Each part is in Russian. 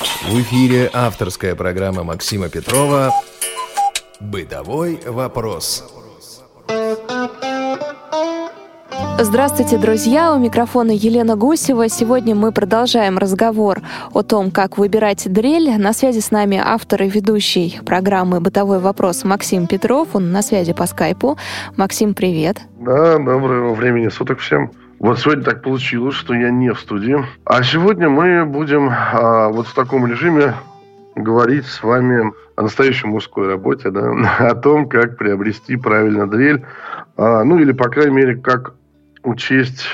В эфире авторская программа Максима Петрова «Бытовой вопрос». Здравствуйте, друзья! У микрофона Елена Гусева. Сегодня мы продолжаем разговор о том, как выбирать дрель. На связи с нами автор и ведущий программы «Бытовой вопрос» Максим Петров. Он на связи по скайпу. Максим, привет! Да, доброго времени суток всем. Вот сегодня так получилось, что я не в студии. А сегодня мы будем а, вот в таком режиме говорить с вами о настоящей мужской работе, да, о том, как приобрести правильно дрель, а, ну или, по крайней мере, как учесть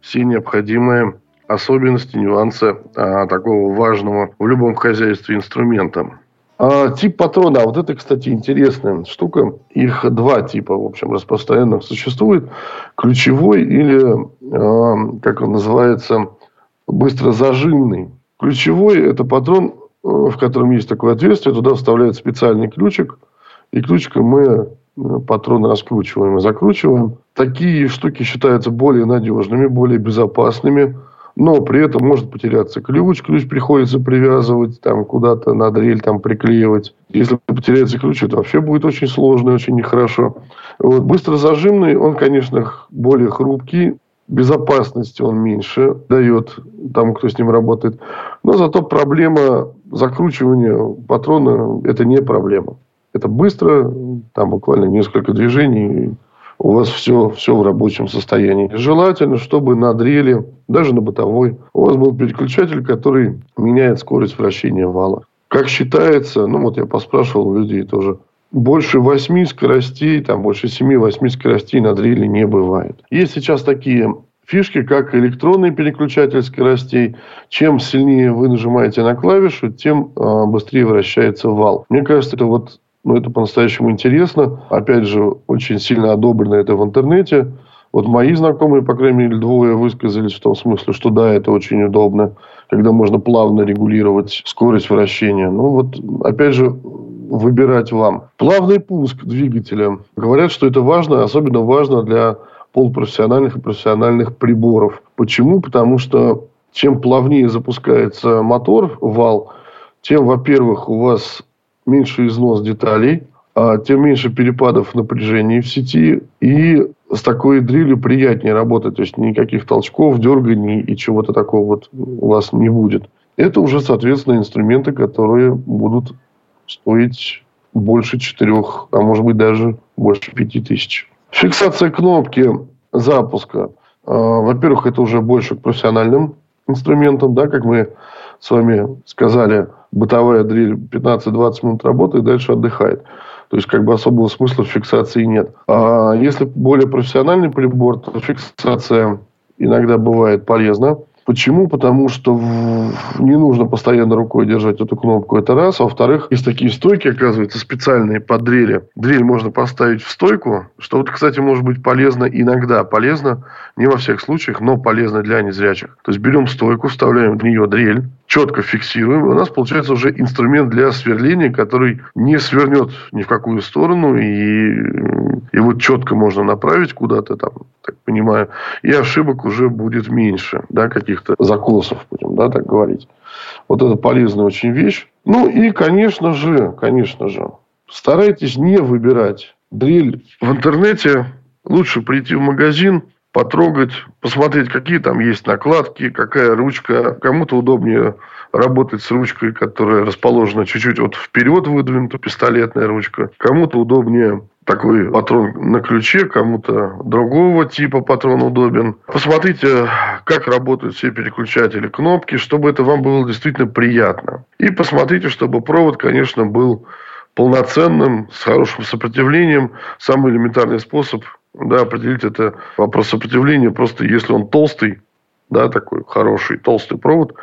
все необходимые особенности, нюансы а, такого важного в любом хозяйстве инструмента. А, тип патрона, а вот это, кстати, интересная штука. Их два типа, в общем, распространенных существует. Ключевой или, а, как он называется, быстро зажимный. Ключевой – это патрон, э, в котором есть такое отверстие, туда вставляют специальный ключик, и ключиком мы патроны раскручиваем и закручиваем. Такие штуки считаются более надежными, более безопасными. Но при этом может потеряться ключ. Ключ приходится привязывать там куда-то на дрель, там приклеивать. Если потеряется ключ, это вообще будет очень сложно очень нехорошо. Вот. Быстро зажимный, он, конечно, более хрупкий. Безопасности он меньше дает тому, кто с ним работает. Но зато проблема закручивания патрона – это не проблема. Это быстро, там буквально несколько движений, у вас все, все в рабочем состоянии. Желательно, чтобы на дрели, даже на бытовой, у вас был переключатель, который меняет скорость вращения вала. Как считается, ну вот я поспрашивал людей тоже, больше 8 скоростей, там больше 7-8 скоростей на дрели не бывает. Есть сейчас такие фишки, как электронный переключатель скоростей. Чем сильнее вы нажимаете на клавишу, тем э, быстрее вращается вал. Мне кажется, это вот ну, это по-настоящему интересно. Опять же, очень сильно одобрено это в интернете. Вот мои знакомые, по крайней мере, двое высказались в том смысле, что да, это очень удобно, когда можно плавно регулировать скорость вращения. Ну, вот, опять же, выбирать вам. Плавный пуск двигателя. Говорят, что это важно, особенно важно для полупрофессиональных и профессиональных приборов. Почему? Потому что чем плавнее запускается мотор, вал, тем, во-первых, у вас меньше износ деталей, а тем меньше перепадов напряжения в сети. И с такой дрелью приятнее работать. То есть никаких толчков, дерганий и чего-то такого вот у вас не будет. Это уже, соответственно, инструменты, которые будут стоить больше четырех, а может быть даже больше пяти тысяч. Фиксация кнопки запуска. А, во-первых, это уже больше к профессиональным инструментам, да, как мы с вами сказали, бытовая дрель 15-20 минут работает, дальше отдыхает. То есть, как бы особого смысла в фиксации нет. А если более профессиональный прибор, то фиксация иногда бывает полезна. Почему? Потому что не нужно постоянно рукой держать эту кнопку. Это раз. Во-вторых, есть такие стойки, оказывается, специальные под дрели. Дрель можно поставить в стойку, что вот, кстати, может быть полезно иногда. Полезно, не во всех случаях, но полезно для незрячих. То есть, берем стойку, вставляем в нее дрель, четко фиксируем, у нас получается уже инструмент для сверления, который не свернет ни в какую сторону, и его четко можно направить куда-то там, так понимаю, и ошибок уже будет меньше, да, каких-то закосов, будем, да, так говорить. Вот это полезная очень вещь. Ну и, конечно же, конечно же, старайтесь не выбирать дрель в интернете. Лучше прийти в магазин, потрогать, посмотреть, какие там есть накладки, какая ручка. Кому-то удобнее работать с ручкой, которая расположена чуть-чуть вот вперед выдвинута, пистолетная ручка. Кому-то удобнее такой патрон на ключе, кому-то другого типа патрон удобен. Посмотрите, как работают все переключатели кнопки, чтобы это вам было действительно приятно. И посмотрите, чтобы провод, конечно, был полноценным, с хорошим сопротивлением. Самый элементарный способ да, определить это вопрос сопротивления. Просто если он толстый, да, такой хороший толстый провод,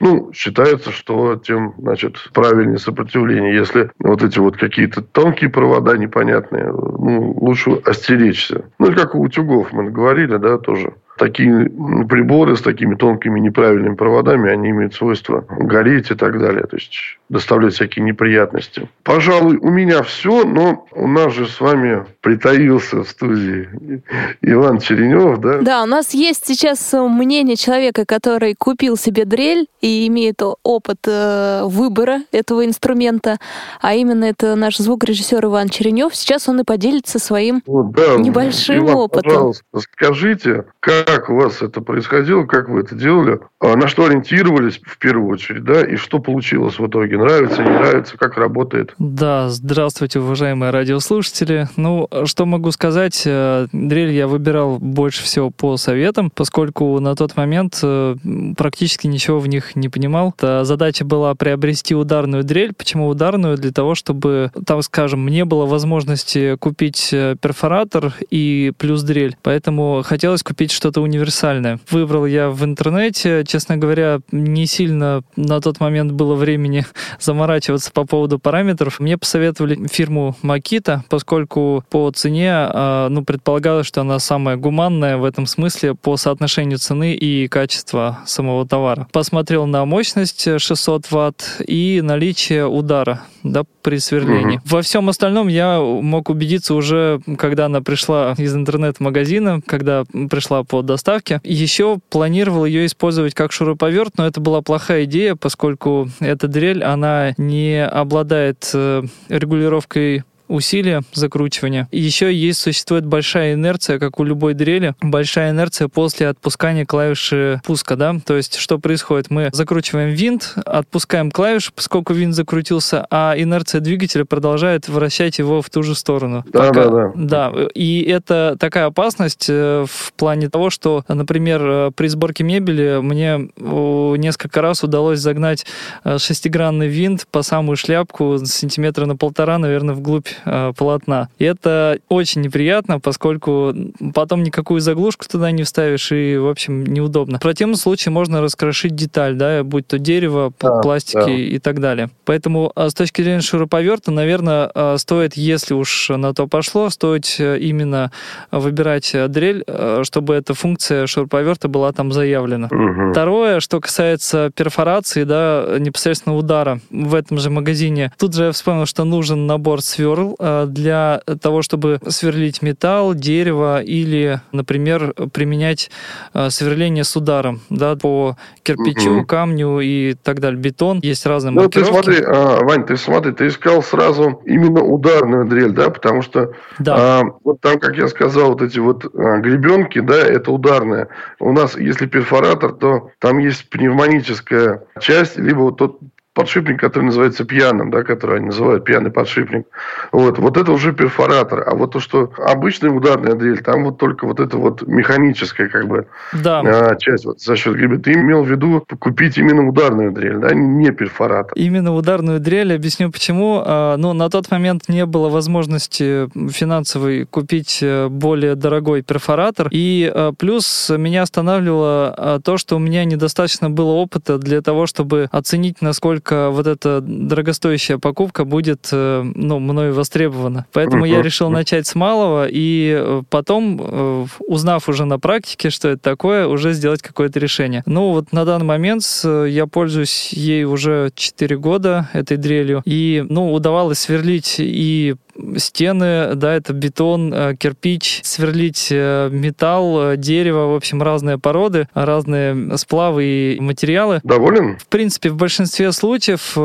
ну, считается, что тем, значит, правильнее сопротивление. Если вот эти вот какие-то тонкие провода непонятные, ну, лучше остеречься. Ну, как у утюгов мы говорили, да, тоже. Такие приборы с такими тонкими неправильными проводами, они имеют свойство гореть и так далее. То есть, доставлять всякие неприятности. Пожалуй, у меня все, но у нас же с вами притаился в студии Иван Черенев, да? Да, у нас есть сейчас мнение человека, который купил себе дрель и имеет опыт э, выбора этого инструмента, а именно это наш звукорежиссер Иван Черенев. Сейчас он и поделится своим вот, да, небольшим Иван, опытом. Пожалуйста, скажите, как у вас это происходило, как вы это делали, а на что ориентировались в первую очередь, да, и что получилось в итоге? Нравится, не нравится, как работает? Да, здравствуйте, уважаемые радиослушатели. Ну, что могу сказать, э, дрель я выбирал больше всего по советам, поскольку на тот момент э, практически ничего в них не понимал. Задача была приобрести ударную дрель. Почему ударную? Для того, чтобы, там, скажем, не было возможности купить э, перфоратор и плюс дрель. Поэтому хотелось купить что-то универсальное. Выбрал я в интернете. Честно говоря, не сильно на тот момент было времени заморачиваться по поводу параметров. Мне посоветовали фирму Makita, поскольку по цене, а, ну, предполагалось, что она самая гуманная в этом смысле по соотношению цены и качества самого товара. Посмотрел на мощность 600 ватт и наличие удара да, при сверлении. Угу. Во всем остальном я мог убедиться уже, когда она пришла из интернет-магазина, когда пришла по доставке. Еще планировал ее использовать как шуруповерт, но это была плохая идея, поскольку эта дрель, она не обладает э, регулировкой усилия закручивания. Еще есть, существует большая инерция, как у любой дрели, большая инерция после отпускания клавиши пуска, да, то есть что происходит? Мы закручиваем винт, отпускаем клавишу, поскольку винт закрутился, а инерция двигателя продолжает вращать его в ту же сторону. Да, Пока... да, да. Да, и это такая опасность э, в плане того, что, например, э, при сборке мебели мне несколько раз удалось загнать э, шестигранный винт по самую шляпку сантиметра на полтора, наверное, вглубь э, полотна. И это очень неприятно, поскольку потом никакую заглушку туда не вставишь, и, в общем, неудобно. В противном случае можно раскрошить деталь, да, будь то дерево, да, пластики да. и так далее. Поэтому э, с точки зрения шуруповерта, наверное, э, стоит, если уж на то пошло, стоит э, именно выбирать дрель, чтобы эта функция шуруповерта была там заявлена. Угу. Второе, что касается перфорации, да, непосредственно удара в этом же магазине. Тут же я вспомнил, что нужен набор сверл, Э, для того, чтобы сверлить металл, дерево или, например, применять э, сверление с ударом да, по кирпичу, угу. камню и так далее, бетон. Есть разные ну, маркировки. Ты смотри, а, Вань, ты смотри, ты искал сразу именно ударную дрель, да, потому что да. а, вот там, как я сказал, вот эти вот а, гребенки, да, это ударная. У нас, если перфоратор, то там есть пневмоническая часть, либо вот тот подшипник, который называется пьяным, да, который они называют пьяный подшипник. Вот, вот это уже перфоратор. А вот то, что обычная ударная дрель, там вот только вот это вот механическая как бы да. а, часть вот, за счет гребя. Ты имел в виду купить именно ударную дрель, да, не перфоратор. Именно ударную дрель, объясню почему. Ну, на тот момент не было возможности финансовой купить э, более дорогой перфоратор. И э, плюс меня останавливало а, то, что у меня недостаточно было опыта для того, чтобы оценить, насколько насколько вот эта дорогостоящая покупка будет, э, ну, мною востребована. Поэтому я решил начать с малого и э, потом, э, узнав уже на практике, что это такое, уже сделать какое-то решение. Ну, вот на данный момент я пользуюсь ей уже 4 года, этой дрелью, и, ну, удавалось сверлить и стены, да, это бетон, э, кирпич, сверлить э, металл, э, дерево, в общем, разные породы, разные сплавы и материалы. Доволен? В принципе, в большинстве случаев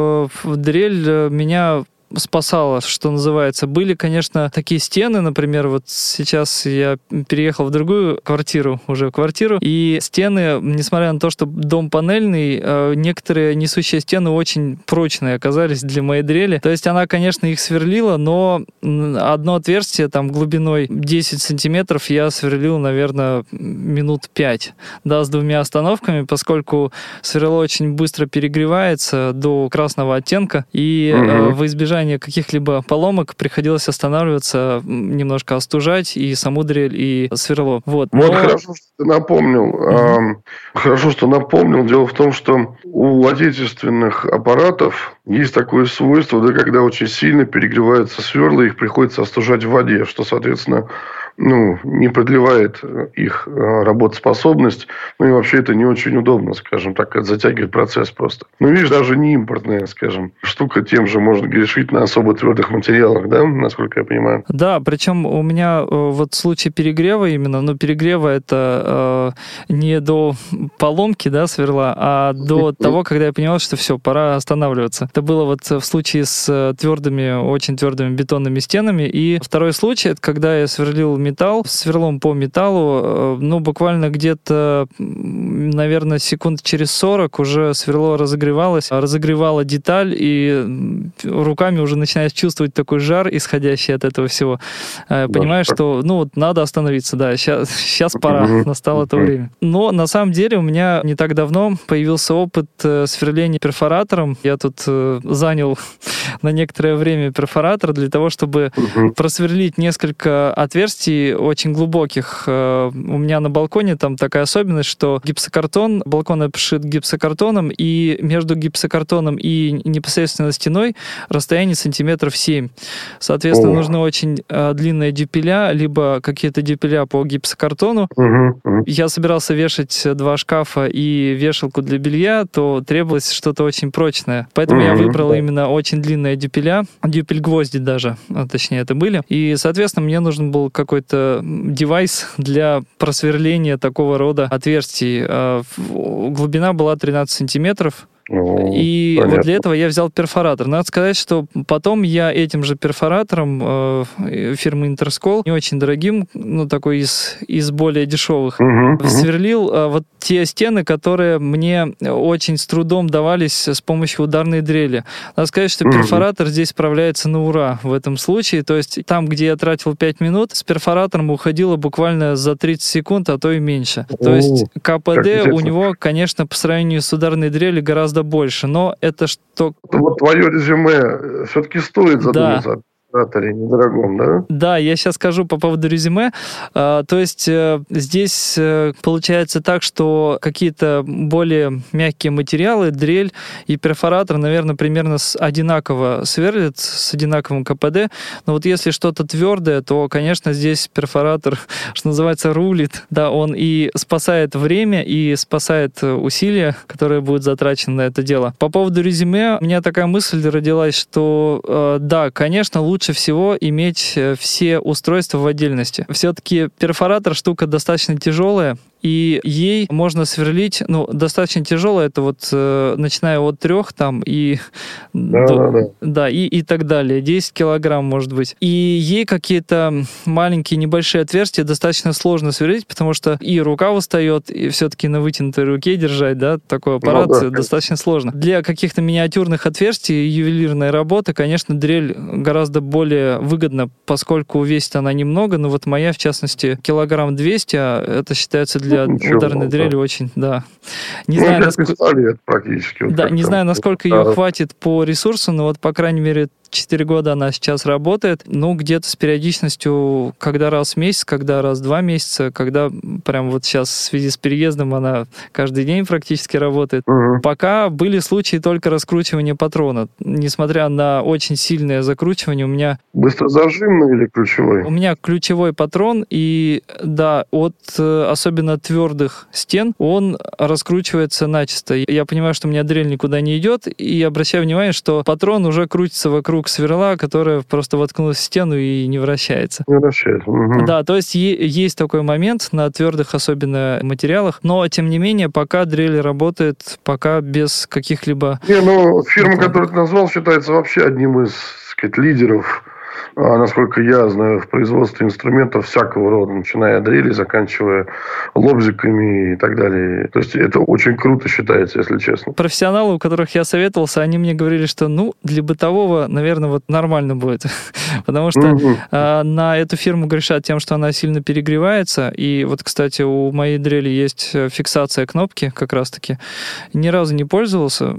дрель меня спасало, что называется. Были, конечно, такие стены, например, вот сейчас я переехал в другую квартиру, уже квартиру, и стены, несмотря на то, что дом панельный, э, некоторые несущие стены очень прочные оказались для моей дрели. То есть она, конечно, их сверлила, но одно отверстие там глубиной 10 сантиметров я сверлил, наверное, минут 5, да, с двумя остановками, поскольку сверло очень быстро перегревается до красного оттенка, и угу. в избежание избежания каких-либо поломок приходилось останавливаться, немножко остужать и саму дрель, и сверло. Вот, вот хорошо, что ты напомнил. Mm-hmm. Хорошо, что напомнил. Дело в том, что у отечественных аппаратов есть такое свойство, да, когда очень сильно перегреваются сверла, их приходится остужать в воде, что, соответственно, ну, не продлевает их э, работоспособность. Ну и вообще это не очень удобно, скажем так, это затягивает процесс просто. Ну, видишь, даже не импортная, скажем, штука, тем же можно грешить на особо твердых материалах, да, насколько я понимаю. Да, причем у меня э, вот случай перегрева именно, но перегрева это э, не до поломки, да, сверла, а до того, когда я понял, что все, пора останавливаться. Это было вот в случае с твердыми, очень твердыми бетонными стенами. И второй случай, это когда я сверлил металл, сверлом по металлу, э, ну, буквально где-то, наверное, секунд через 40 уже сверло разогревалось, разогревала деталь, и руками уже начинаешь чувствовать такой жар, исходящий от этого всего. Э, понимаешь, что, ну, вот надо остановиться, да, сейчас, сейчас пора, настало это время. Но на самом деле у меня не так давно появился опыт э, сверления перфоратором. Я тут занял на некоторое время перфоратор для того, чтобы просверлить несколько отверстий очень глубоких. Э, у меня на балконе там такая особенность, что гипсокартон, балкон обшит гипсокартоном, и между гипсокартоном и непосредственно стеной расстояние сантиметров 7. Соответственно, О. нужны очень э, длинные дюпеля, либо какие-то дюпеля по гипсокартону. Угу. Я собирался вешать два шкафа и вешалку для белья, то требовалось что-то очень прочное. Поэтому угу. я выбрал именно очень длинные дюпеля, дюпель-гвозди даже, а, точнее, это были. И, соответственно, мне нужен был какой-то девайс для просверления такого рода отверстий. А, глубина была 13 сантиметров, ну, и понятно. вот для этого я взял перфоратор. Надо сказать, что потом я этим же перфоратором э, фирмы Интерскол, не очень дорогим, ну, такой из, из более дешевых, угу, сверлил э, вот те стены, которые мне очень с трудом давались с помощью ударной дрели. Надо сказать, что угу. перфоратор здесь справляется на ура в этом случае. То есть там, где я тратил 5 минут, с перфоратором уходило буквально за 30 секунд, а то и меньше. То есть КПД у него, конечно, по сравнению с ударной дрелью гораздо гораздо больше, но это что... Вот твое резюме все-таки стоит задуматься. да администраторе недорогом, да? Да, я сейчас скажу по поводу резюме. А, то есть э, здесь э, получается так, что какие-то более мягкие материалы, дрель и перфоратор, наверное, примерно одинаково сверлят, с одинаковым КПД. Но вот если что-то твердое, то, конечно, здесь перфоратор, что называется, рулит. Да, он и спасает время, и спасает усилия, которые будут затрачены на это дело. По поводу резюме, у меня такая мысль родилась, что э, да, конечно, лучше лучше всего иметь э, все устройства в отдельности. Все-таки перфоратор штука достаточно тяжелая, и ей можно сверлить, ну, достаточно тяжело, это вот э, начиная от трех там и да, до, да, да. да и, и так далее, 10 килограмм может быть. И ей какие-то маленькие небольшие отверстия достаточно сложно сверлить, потому что и рука устает, и все-таки на вытянутой руке держать, да, такой ну аппарат ну, да. достаточно сложно. Для каких-то миниатюрных отверстий ювелирная работа, конечно, дрель гораздо более выгодна, поскольку весит она немного, но вот моя, в частности, килограмм 200, а это считается для Ничего, ударной дрели очень, да. Не ну, знаю, насколько... практически. Вот да, не знаю, насколько ее хватит по ресурсу, но вот, по крайней мере, 4 года она сейчас работает. Ну, где-то с периодичностью, когда раз в месяц, когда раз в два месяца, когда прям вот сейчас в связи с переездом она каждый день практически работает. Угу. Пока были случаи только раскручивания патрона. Несмотря на очень сильное закручивание, у меня... Быстрозажимный или ключевой? У меня ключевой патрон, и да, от э, особенно твердых стен он раскручивается начисто. Я понимаю, что у меня дрель никуда не идет, и обращаю внимание, что патрон уже крутится вокруг вокруг сверла, которая просто воткнулась в стену и не вращается. Не вращается. Угу. Да, то есть есть такой момент на твердых особенно материалах, но тем не менее пока дрель работает, пока без каких-либо... Не, ну фирма, которую ты назвал, считается вообще одним из, так сказать, лидеров насколько я знаю, в производстве инструментов всякого рода, начиная от дрели, заканчивая лобзиками и так далее. То есть это очень круто считается, если честно. Профессионалы, у которых я советовался, они мне говорили, что ну для бытового, наверное, вот нормально будет, потому что угу. а, на эту фирму грешат тем, что она сильно перегревается. И вот, кстати, у моей дрели есть фиксация кнопки как раз-таки. Ни разу не пользовался.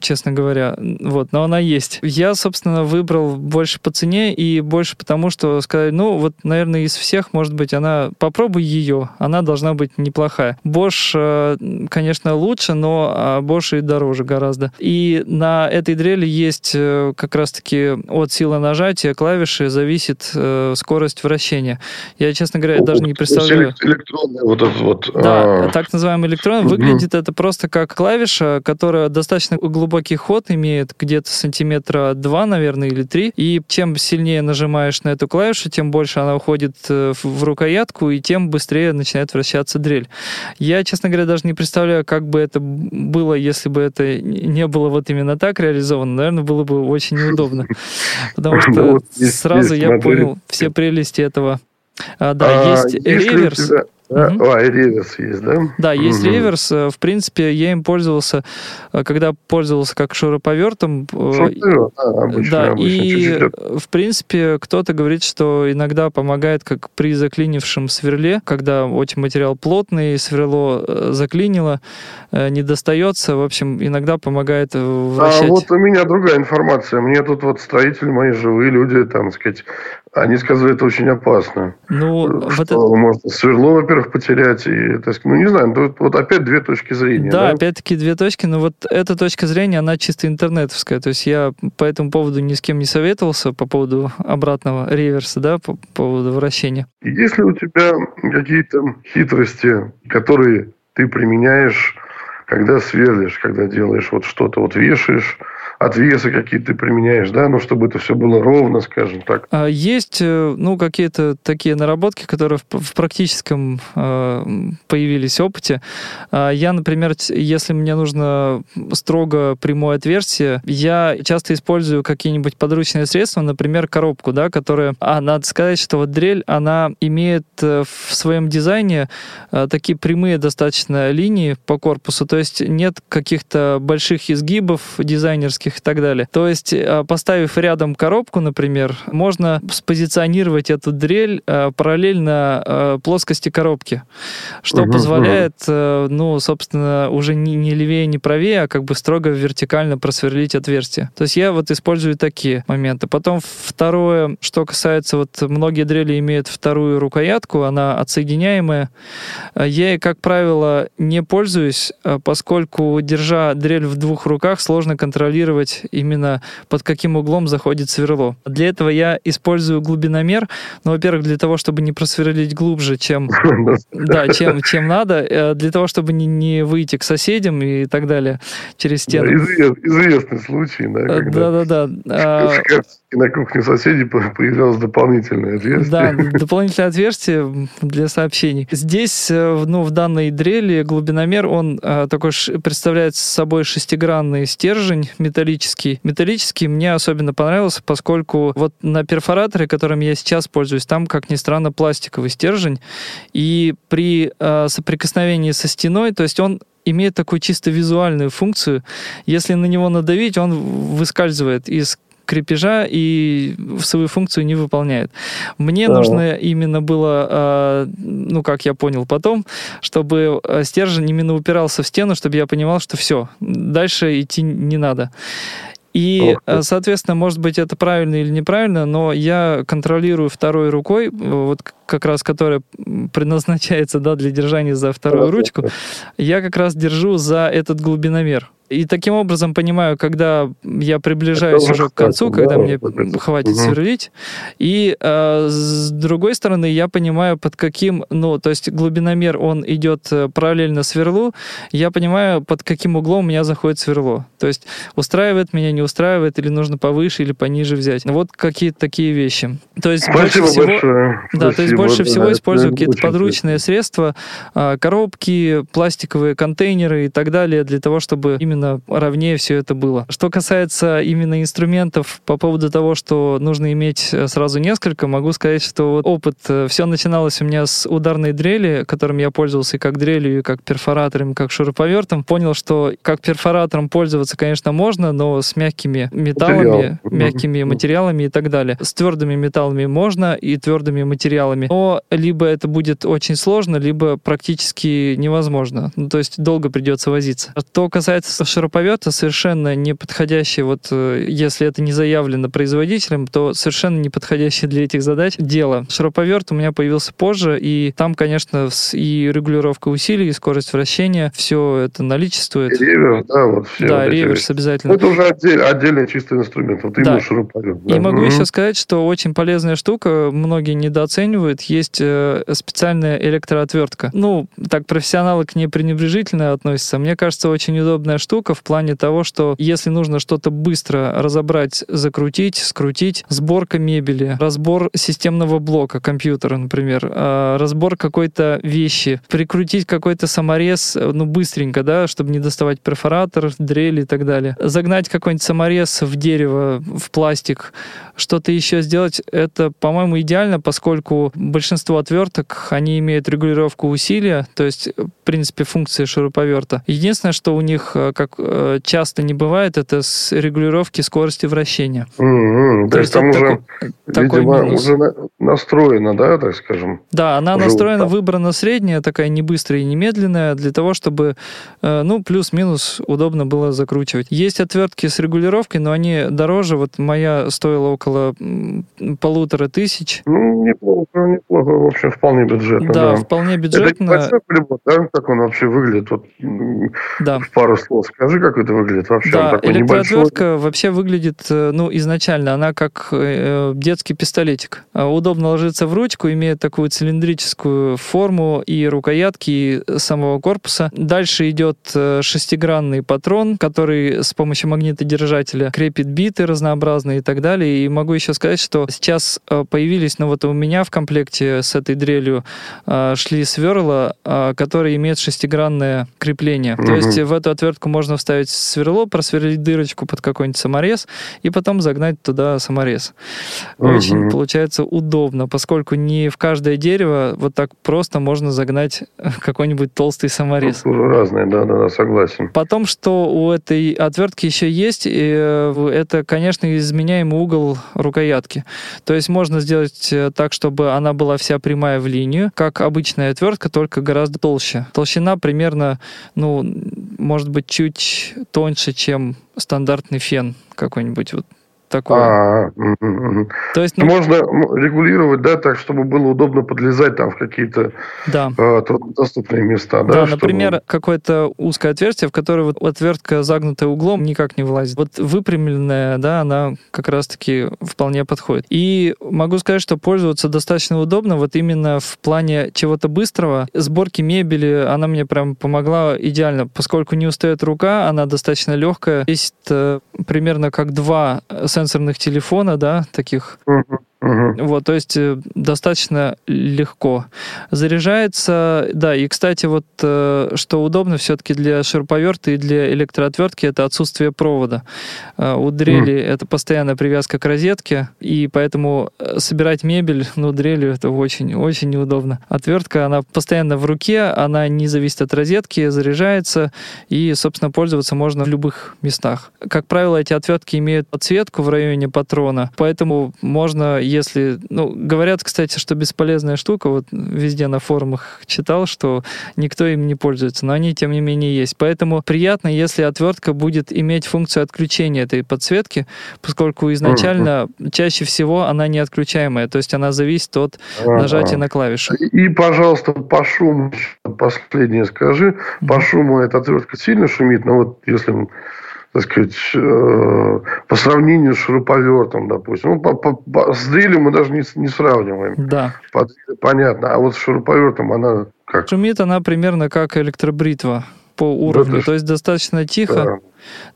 честно говоря. Вот, но она есть. Я, собственно, выбрал больше по цене и больше потому, что сказать, ну, вот, наверное, из всех, может быть, она... Попробуй ее, она должна быть неплохая. Bosch, э, конечно, лучше, но а, Bosch и дороже гораздо. И на этой дрели есть э, как раз-таки от силы нажатия клавиши зависит э, скорость вращения. Я, честно говоря, даже не представляю... Электронный вот этот вот... Да, а... так называемый электрон. Выглядит это просто как клавиша, которая достаточно глубокий ход имеет, где-то сантиметра два, наверное, или три. И чем сильнее нажимаешь на эту клавишу, тем больше она уходит э, в рукоятку, и тем быстрее начинает вращаться дрель. Я, честно говоря, даже не представляю, как бы это было, если бы это не было вот именно так реализовано. Наверное, было бы очень неудобно. Потому что сразу я понял все прелести этого. А, да, а, есть реверс. Да? Угу. А, и реверс есть, да? Да, есть угу. реверс. Э, в принципе, я им пользовался, э, когда пользовался как шуруповертом. Э, Шуруповерт, да, обычно, да обычно, и чуть-чуть. в принципе кто-то говорит, что иногда помогает, как при заклинившем сверле, когда очень материал плотный, сверло заклинило, не достается, в общем, иногда помогает вращать. А вот у меня другая информация. Мне тут вот строители мои живые люди, там, сказать, они сказали, это очень опасно. Ну, что вот это... можно сверло, во-первых, потерять. И, так, ну, не знаю, тут вот опять две точки зрения. Да, да, опять-таки две точки, но вот эта точка зрения, она чисто интернетовская. То есть я по этому поводу ни с кем не советовался, по поводу обратного реверса, да, по поводу вращения. Есть ли у тебя какие-то хитрости, которые ты применяешь, когда сверлишь, когда делаешь вот что-то, вот вешаешь отвесы какие-то применяешь, да, ну, чтобы это все было ровно, скажем так. А есть, э, ну, какие-то такие наработки, которые в, практическом э, появились опыте. А я, например, если мне нужно строго прямое отверстие, я часто использую какие-нибудь подручные средства, например, коробку, да, которая... А, надо сказать, что вот дрель, она имеет э, в своем дизайне такие прямые достаточно линии по корпусу, то есть нет каких-то больших изгибов дизайнерских, и так далее. То есть, э, поставив рядом коробку, например, можно спозиционировать эту дрель э, параллельно э, плоскости коробки, что угу, позволяет, угу. ну, собственно, уже не, не левее, не правее, а как бы строго вертикально просверлить отверстие. То есть я вот использую такие моменты. Потом второе, что касается, вот многие дрели имеют вторую рукоятку, она отсоединяемая. Я ей, как правило, не пользуюсь, поскольку, держа дрель в двух руках, сложно контролировать контролировать именно под каким углом заходит сверло. Для этого я использую глубиномер, ну, во-первых, для того, чтобы не просверлить глубже, чем, да, чем, чем надо, э, для того, чтобы не, не выйти к соседям и так далее через стену. известный случай, да. Э, да-да-да. На кухне соседей появилось дополнительное отверстие. Да, дополнительное отверстие для сообщений. Здесь, э, ну, в данной дрели глубиномер, он такой представляет собой шестигранный стержень металлический. Металлический мне особенно понравился, поскольку вот на перфораторе, которым я сейчас пользуюсь, там, как ни странно, пластиковый стержень. И при э, соприкосновении со стеной, то есть он имеет такую чисто визуальную функцию. Если на него надавить, он выскальзывает из крепежа и свою функцию не выполняет. Мне а. нужно именно было, а, ну, как я понял потом, чтобы а, стержень именно упирался в стену, чтобы я понимал, что все, дальше идти не надо. И, соответственно, может быть, это правильно или неправильно, но я контролирую второй рукой, вот как раз которая предназначается да, для держания за вторую ручку, я как раз держу за этот глубиномер. И таким образом понимаю, когда я приближаюсь Это уже к концу, да, когда мне хватит угу. сверлить. И э, с другой стороны, я понимаю, под каким, ну, то есть глубиномер, он идет э, параллельно сверлу, я понимаю, под каким углом у меня заходит сверло. То есть устраивает меня, не устраивает, или нужно повыше или пониже взять. Вот какие-то такие вещи. То есть Спасибо больше всего, большое. Да, Спасибо, то есть больше да, всего использую какие-то подручные средства, а, коробки, пластиковые контейнеры и так далее, для того, чтобы именно именно ровнее все это было. Что касается именно инструментов по поводу того, что нужно иметь э, сразу несколько, могу сказать, что вот опыт, э, все начиналось у меня с ударной дрели, которым я пользовался и как дрелью, и как перфоратором, и как шуруповертом. Понял, что как перфоратором пользоваться, конечно, можно, но с мягкими металлами, Материал. мягкими материалами и так далее. С твердыми металлами можно и твердыми материалами. Но либо это будет очень сложно, либо практически невозможно. Ну, то есть долго придется возиться. Что касается шуруповерта, совершенно неподходящий, вот э, если это не заявлено производителем, то совершенно неподходящее для этих задач дело. Шуруповерт у меня появился позже, и там, конечно, и регулировка усилий, и скорость вращения, все это наличествует. И реверс, да, вот все. Да, вот реверс обязательно. Это уже отдель, отдельный чистый инструмент. Вот да. шуруповерт. Да. И могу угу. еще сказать, что очень полезная штука, многие недооценивают, есть э, специальная электроотвертка. Ну, так профессионалы к ней пренебрежительно относятся. Мне кажется, очень удобная штука в плане того, что если нужно что-то быстро разобрать, закрутить, скрутить, сборка мебели, разбор системного блока компьютера, например, а, разбор какой-то вещи, прикрутить какой-то саморез, ну, быстренько, да, чтобы не доставать перфоратор, дрель и так далее. Загнать какой-нибудь саморез в дерево, в пластик, что-то еще сделать, это, по-моему, идеально, поскольку большинство отверток, они имеют регулировку усилия, то есть, в принципе, функции шуруповерта. Единственное, что у них, э, как э, часто не бывает, это с регулировки скорости вращения. Mm-hmm. То, то есть там уже, такой, видимо, минус. уже настроена, да, так скажем? Да, она настроена, там. выбрана средняя, такая не быстрая и не медленная, для того, чтобы, э, ну, плюс-минус удобно было закручивать. Есть отвертки с регулировкой, но они дороже. Вот моя стоила около полутора тысяч. Ну, неплохо, неплохо. В общем, вполне бюджетно. Да, да. вполне бюджетно. Это прибор, да? Как он вообще выглядит? Вот, да. В пару слов скажи, как это выглядит вообще. Да, электроотвертка небольшой... вообще выглядит, э, ну, изначально она как э, детский пистолетик. А удобно ложится в ручку, имеет такую цилиндрическую форму и рукоятки, и самого корпуса. Дальше идет э, шестигранный патрон, который с помощью магнитодержателя крепит биты разнообразные и так далее. И могу еще сказать, что сейчас появились, ну вот у меня в комплекте с этой дрелью шли сверла, которые имеют шестигранное крепление. Угу. То есть в эту отвертку можно вставить сверло, просверлить дырочку под какой-нибудь саморез и потом загнать туда саморез. Угу. Очень получается удобно, поскольку не в каждое дерево вот так просто можно загнать какой-нибудь толстый саморез. Разные, да, да, да, согласен. Потом, что у этой отвертки еще есть, э, это, конечно, изменяемый угол рукоятки. То есть можно сделать э, так, чтобы она была вся прямая в линию, как обычная отвертка, только гораздо толще. Толщина примерно, ну, может быть, чуть тоньше, чем стандартный фен какой-нибудь. Вот такое. А, То есть, ну, Можно регулировать, да, так, чтобы было удобно подлезать там в какие-то да. э, доступные места. Да, да например, чтобы... какое-то узкое отверстие, в которое вот отвертка, загнутая углом, никак не влазит. Вот выпрямленная, да, она как раз-таки вполне подходит. И могу сказать, что пользоваться достаточно удобно, вот именно в плане чего-то быстрого. Сборки мебели, она мне прям помогла идеально, поскольку не устает рука, она достаточно легкая. Есть э, примерно как два сенсорных телефона, да, таких. Uh-huh. Угу. Вот, то есть э, достаточно легко. Заряжается, да, и, кстати, вот э, что удобно все-таки для шуруповерта и для электроотвертки, это отсутствие провода. Э, у дрели mm. это постоянная привязка к розетке, и поэтому собирать мебель, ну, дрелью это очень-очень неудобно. Отвертка, она постоянно в руке, она не зависит от розетки, заряжается, и, собственно, пользоваться можно в любых местах. Как правило, эти отвертки имеют подсветку в районе патрона, поэтому можно если... Ну, говорят, кстати, что бесполезная штука, вот везде на форумах читал, что никто им не пользуется, но они, тем не менее, есть. Поэтому приятно, если отвертка будет иметь функцию отключения этой подсветки, поскольку изначально uh-huh. чаще всего она не отключаемая, то есть она зависит от uh-huh. нажатия на клавишу. И, пожалуйста, по шуму, последнее скажи, по шуму эта отвертка сильно шумит, но вот если так сказать, э, по сравнению с шуруповертом, допустим. Ну, по, по, по, с дрелью мы даже не, не сравниваем. Да. По, понятно. А вот с шуруповертом она как? Шумит она примерно как электробритва по уровню. Да, То есть достаточно тихо. Да.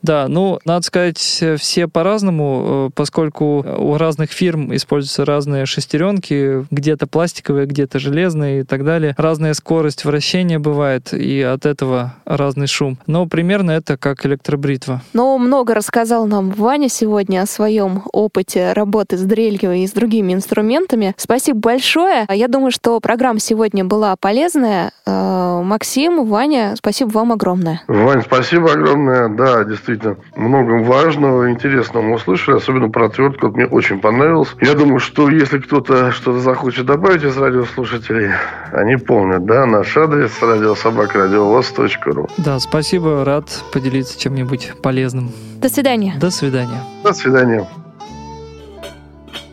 Да, ну, надо сказать, все по-разному, э, поскольку у разных фирм используются разные шестеренки, где-то пластиковые, где-то железные и так далее. Разная скорость вращения бывает, и от этого разный шум. Но примерно это как электробритва. Но много рассказал нам Ваня сегодня о своем опыте работы с дрелью и с другими инструментами. Спасибо большое. Я думаю, что программа сегодня была полезная. Э, Максим, Ваня, спасибо вам огромное. Вань, спасибо огромное. Да, Да, действительно, много важного, интересного мы услышали, особенно про отвертку, вот мне очень понравилось. Я думаю, что если кто-то что-то захочет добавить из радиослушателей, они помнят, да, наш адрес радиособакрадиовоз.ру. Да, спасибо, рад поделиться чем-нибудь полезным. До свидания. До свидания. До свидания.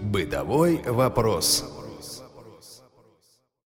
Бытовой вопрос.